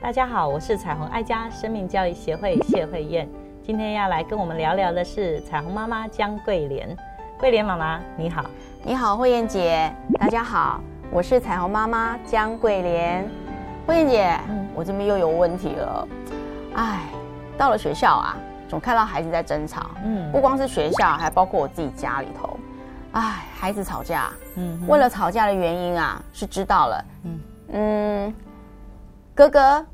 大家好，我是彩虹爱家生命教育协会谢慧燕，今天要来跟我们聊聊的是彩虹妈妈江桂莲。桂莲妈妈，你好。你好，慧燕姐。大家好，我是彩虹妈妈江桂莲。慧燕姐，我这边又有问题了。哎，到了学校啊，总看到孩子在争吵。嗯，不光是学校，还包括我自己家里头。哎，孩子吵架。嗯，为了吵架的原因啊，是知道了。嗯嗯，哥哥。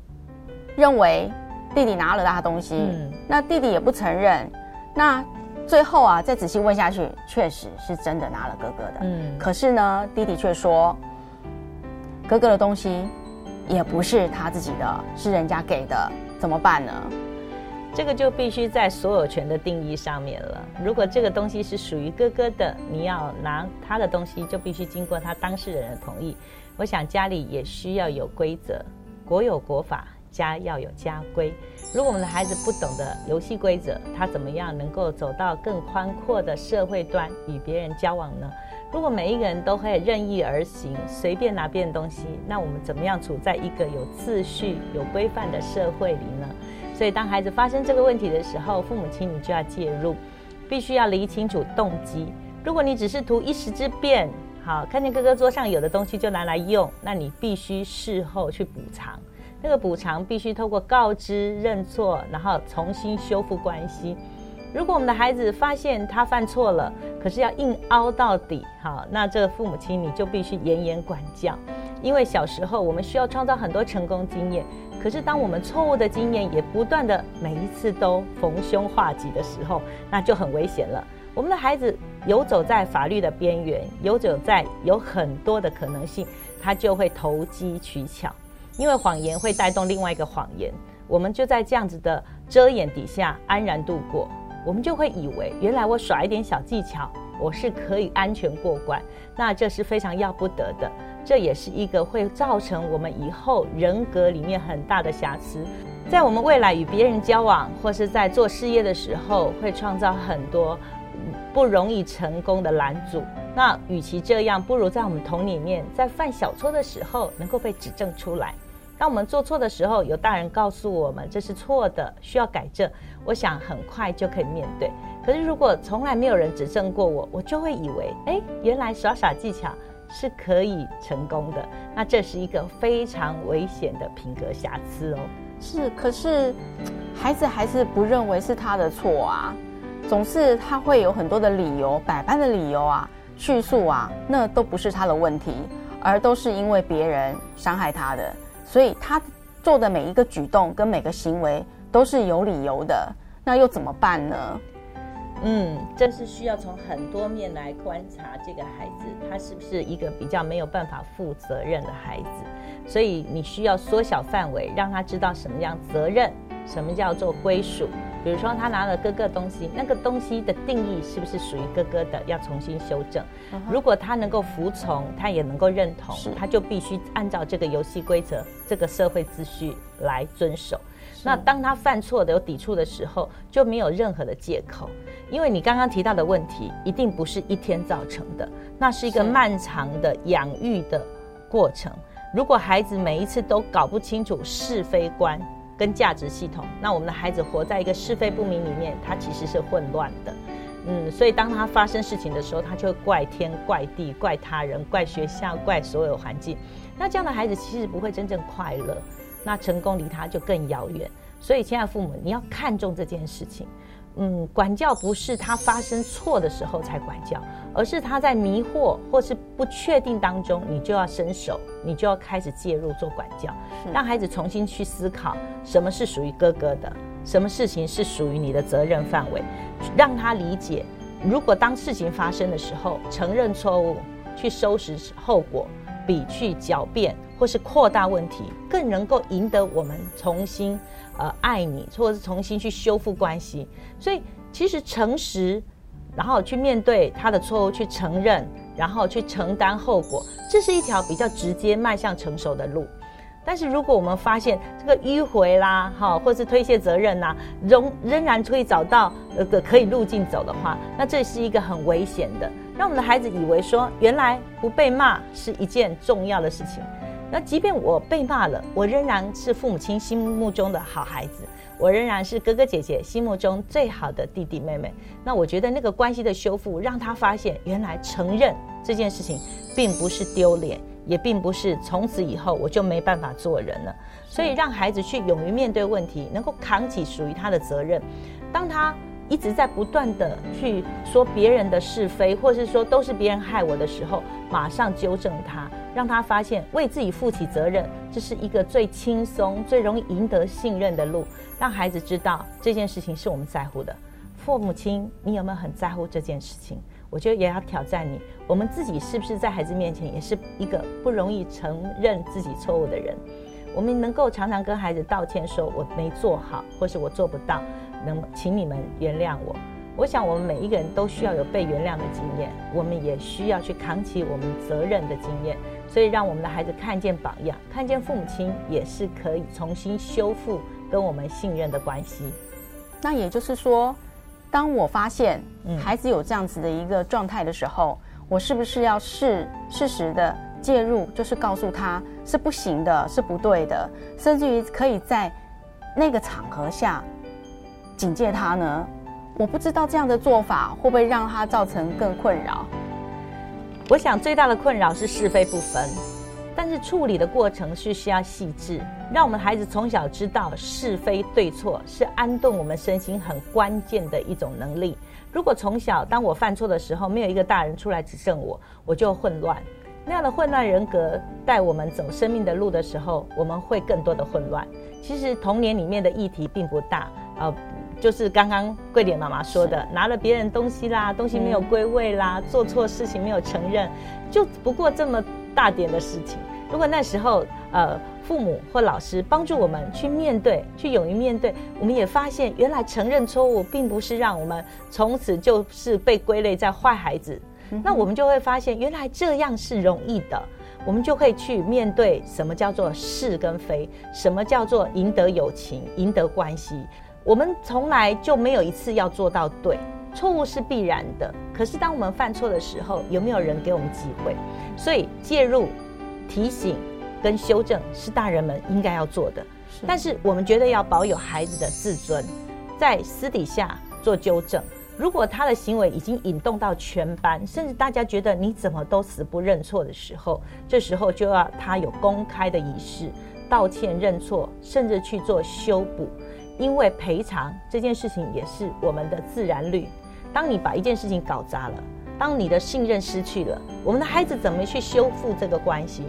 认为弟弟拿了他的东西，那弟弟也不承认，那最后啊，再仔细问下去，确实是真的拿了哥哥的。嗯，可是呢，弟弟却说，哥哥的东西也不是他自己的，是人家给的，怎么办呢？这个就必须在所有权的定义上面了。如果这个东西是属于哥哥的，你要拿他的东西，就必须经过他当事人的同意。我想家里也需要有规则，国有国法。家要有家规。如果我们的孩子不懂得游戏规则，他怎么样能够走到更宽阔的社会端与别人交往呢？如果每一个人都会任意而行，随便拿别人东西，那我们怎么样处在一个有秩序、有规范的社会里呢？所以，当孩子发生这个问题的时候，父母亲你就要介入，必须要理清楚动机。如果你只是图一时之便，好看见哥哥桌上有的东西就拿来用，那你必须事后去补偿。那个补偿必须透过告知、认错，然后重新修复关系。如果我们的孩子发现他犯错了，可是要硬凹到底，好，那这个父母亲你就必须严严管教。因为小时候我们需要创造很多成功经验，可是当我们错误的经验也不断的每一次都逢凶化吉的时候，那就很危险了。我们的孩子游走在法律的边缘，游走在有很多的可能性，他就会投机取巧。因为谎言会带动另外一个谎言，我们就在这样子的遮掩底下安然度过，我们就会以为原来我耍一点小技巧，我是可以安全过关。那这是非常要不得的，这也是一个会造成我们以后人格里面很大的瑕疵，在我们未来与别人交往或是在做事业的时候，会创造很多不容易成功的拦阻。那与其这样，不如在我们童里面，在犯小错的时候能够被指正出来。当我们做错的时候，有大人告诉我们这是错的，需要改正，我想很快就可以面对。可是如果从来没有人指正过我，我就会以为，哎，原来耍耍技巧是可以成功的。那这是一个非常危险的品格瑕疵哦。是，可是孩子还是不认为是他的错啊，总是他会有很多的理由，百般的理由啊，叙述啊，那都不是他的问题，而都是因为别人伤害他的。所以他做的每一个举动跟每个行为都是有理由的，那又怎么办呢？嗯，这是需要从很多面来观察这个孩子，他是不是一个比较没有办法负责任的孩子。所以你需要缩小范围，让他知道什么样责任，什么叫做归属。比如说，他拿了哥哥东西，那个东西的定义是不是属于哥哥的？要重新修正。如果他能够服从，他也能够认同，他就必须按照这个游戏规则、这个社会秩序来遵守。那当他犯错的有抵触的时候，就没有任何的借口，因为你刚刚提到的问题一定不是一天造成的，那是一个漫长的养育的过程。如果孩子每一次都搞不清楚是非观，跟价值系统，那我们的孩子活在一个是非不明里面，他其实是混乱的，嗯，所以当他发生事情的时候，他就会怪天怪地怪他人怪学校怪所有环境，那这样的孩子其实不会真正快乐，那成功离他就更遥远。所以，亲爱的父母，你要看重这件事情。嗯，管教不是他发生错的时候才管教，而是他在迷惑或是不确定当中，你就要伸手，你就要开始介入做管教，让孩子重新去思考什么是属于哥哥的，什么事情是属于你的责任范围，让他理解，如果当事情发生的时候，承认错误，去收拾后果，比去狡辩或是扩大问题，更能够赢得我们重新。呃，爱你，或者是重新去修复关系，所以其实诚实，然后去面对他的错误，去承认，然后去承担后果，这是一条比较直接迈向成熟的路。但是如果我们发现这个迂回啦，哈，或是推卸责任呐，仍仍然可以找到呃个可以路径走的话，那这是一个很危险的，让我们的孩子以为说，原来不被骂是一件重要的事情。那即便我被骂了，我仍然是父母亲心目中的好孩子，我仍然是哥哥姐姐心目中最好的弟弟妹妹。那我觉得那个关系的修复，让他发现原来承认这件事情并不是丢脸。也并不是从此以后我就没办法做人了，所以让孩子去勇于面对问题，能够扛起属于他的责任。当他一直在不断的去说别人的是非，或是说都是别人害我的时候，马上纠正他，让他发现为自己负起责任，这是一个最轻松、最容易赢得信任的路。让孩子知道这件事情是我们在乎的。父母亲，你有没有很在乎这件事情？我觉得也要挑战你，我们自己是不是在孩子面前也是一个不容易承认自己错误的人？我们能够常常跟孩子道歉，说我没做好，或是我做不到，能请你们原谅我。我想我们每一个人都需要有被原谅的经验，我们也需要去扛起我们责任的经验。所以让我们的孩子看见榜样，看见父母亲也是可以重新修复跟我们信任的关系。那也就是说。当我发现孩子有这样子的一个状态的时候，我是不是要适适时的介入，就是告诉他是不行的，是不对的，甚至于可以在那个场合下警戒他呢？我不知道这样的做法会不会让他造成更困扰。我想最大的困扰是是非不分。但是处理的过程是需要细致，让我们孩子从小知道是非对错，是安顿我们身心很关键的一种能力。如果从小当我犯错的时候，没有一个大人出来指正我，我就混乱。那样的混乱人格带我们走生命的路的时候，我们会更多的混乱。其实童年里面的议题并不大，呃，就是刚刚桂莲妈妈说的，拿了别人东西啦，东西没有归位啦，做错事情没有承认，就不过这么。大点的事情，如果那时候呃父母或老师帮助我们去面对，去勇于面对，我们也发现原来承认错误并不是让我们从此就是被归类在坏孩子，那我们就会发现原来这样是容易的，我们就可以去面对什么叫做是跟非，什么叫做赢得友情、赢得关系，我们从来就没有一次要做到对。错误是必然的，可是当我们犯错的时候，有没有人给我们机会？所以介入、提醒跟修正是大人们应该要做的。但是我们觉得要保有孩子的自尊，在私底下做纠正。如果他的行为已经引动到全班，甚至大家觉得你怎么都死不认错的时候，这时候就要他有公开的仪式，道歉、认错，甚至去做修补。因为赔偿这件事情也是我们的自然律。当你把一件事情搞砸了，当你的信任失去了，我们的孩子怎么去修复这个关系？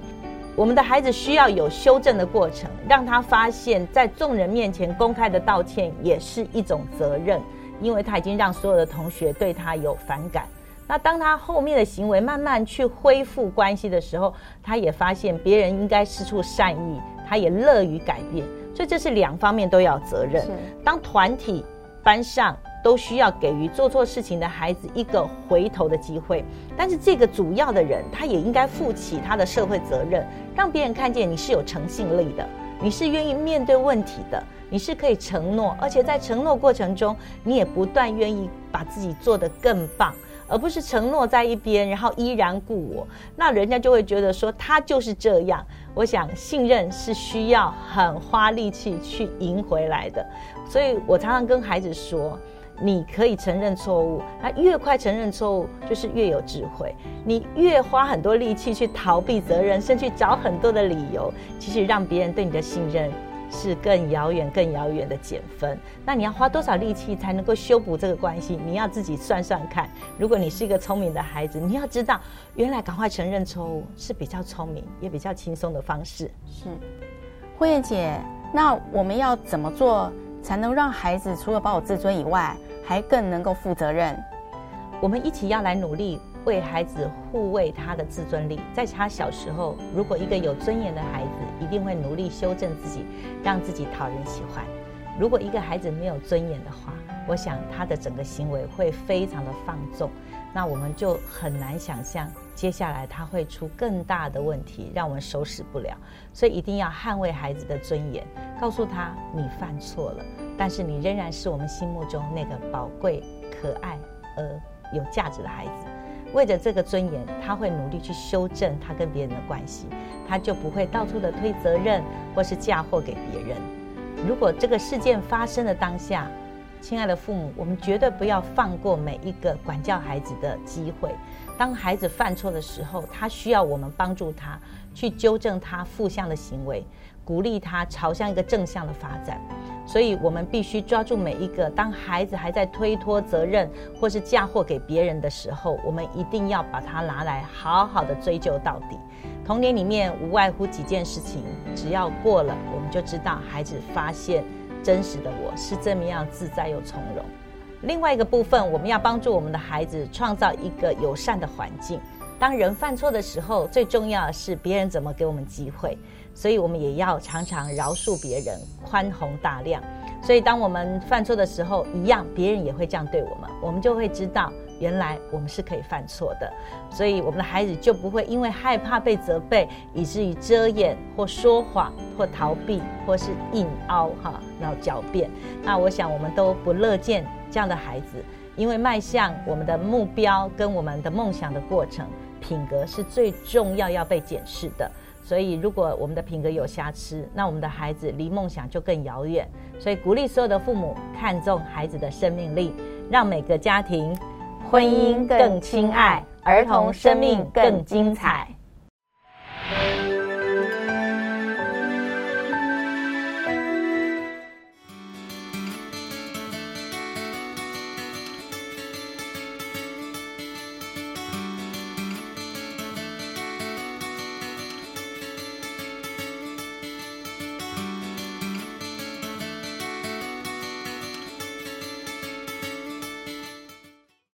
我们的孩子需要有修正的过程，让他发现，在众人面前公开的道歉也是一种责任，因为他已经让所有的同学对他有反感。那当他后面的行为慢慢去恢复关系的时候，他也发现别人应该施出善意，他也乐于改变。所以这是两方面都要责任。当团体班上。都需要给予做错事情的孩子一个回头的机会，但是这个主要的人，他也应该负起他的社会责任，让别人看见你是有诚信力的，你是愿意面对问题的，你是可以承诺，而且在承诺过程中，你也不断愿意把自己做得更棒，而不是承诺在一边，然后依然故我，那人家就会觉得说他就是这样。我想信任是需要很花力气去赢回来的，所以我常常跟孩子说。你可以承认错误，那越快承认错误，就是越有智慧。你越花很多力气去逃避责任，甚至找很多的理由，其实让别人对你的信任是更遥远、更遥远的减分。那你要花多少力气才能够修补这个关系？你要自己算算看。如果你是一个聪明的孩子，你要知道，原来赶快承认错误是比较聪明也比较轻松的方式。是，慧燕姐，那我们要怎么做才能让孩子除了保有自尊以外？还更能够负责任，我们一起要来努力为孩子护卫他的自尊力。在他小时候，如果一个有尊严的孩子，一定会努力修正自己，让自己讨人喜欢。如果一个孩子没有尊严的话，我想他的整个行为会非常的放纵，那我们就很难想象接下来他会出更大的问题，让我们收拾不了。所以一定要捍卫孩子的尊严，告诉他你犯错了，但是你仍然是我们心目中那个宝贵、可爱而有价值的孩子。为着这个尊严，他会努力去修正他跟别人的关系，他就不会到处的推责任或是嫁祸给别人。如果这个事件发生的当下，亲爱的父母，我们绝对不要放过每一个管教孩子的机会。当孩子犯错的时候，他需要我们帮助他去纠正他负向的行为，鼓励他朝向一个正向的发展。所以，我们必须抓住每一个当孩子还在推脱责任或是嫁祸给别人的时候，我们一定要把它拿来好好的追究到底。童年里面无外乎几件事情，只要过了，我们就知道孩子发现。真实的我是这么样自在又从容。另外一个部分，我们要帮助我们的孩子创造一个友善的环境。当人犯错的时候，最重要的是别人怎么给我们机会，所以我们也要常常饶恕别人，宽宏大量。所以当我们犯错的时候，一样别人也会这样对我们，我们就会知道。原来我们是可以犯错的，所以我们的孩子就不会因为害怕被责备，以至于遮掩或说谎或逃避或是硬凹哈，然后狡辩。那我想我们都不乐见这样的孩子，因为迈向我们的目标跟我们的梦想的过程，品格是最重要要被检视的。所以如果我们的品格有瑕疵，那我们的孩子离梦想就更遥远。所以鼓励所有的父母看重孩子的生命力，让每个家庭。婚姻更亲爱，儿童生命更精彩。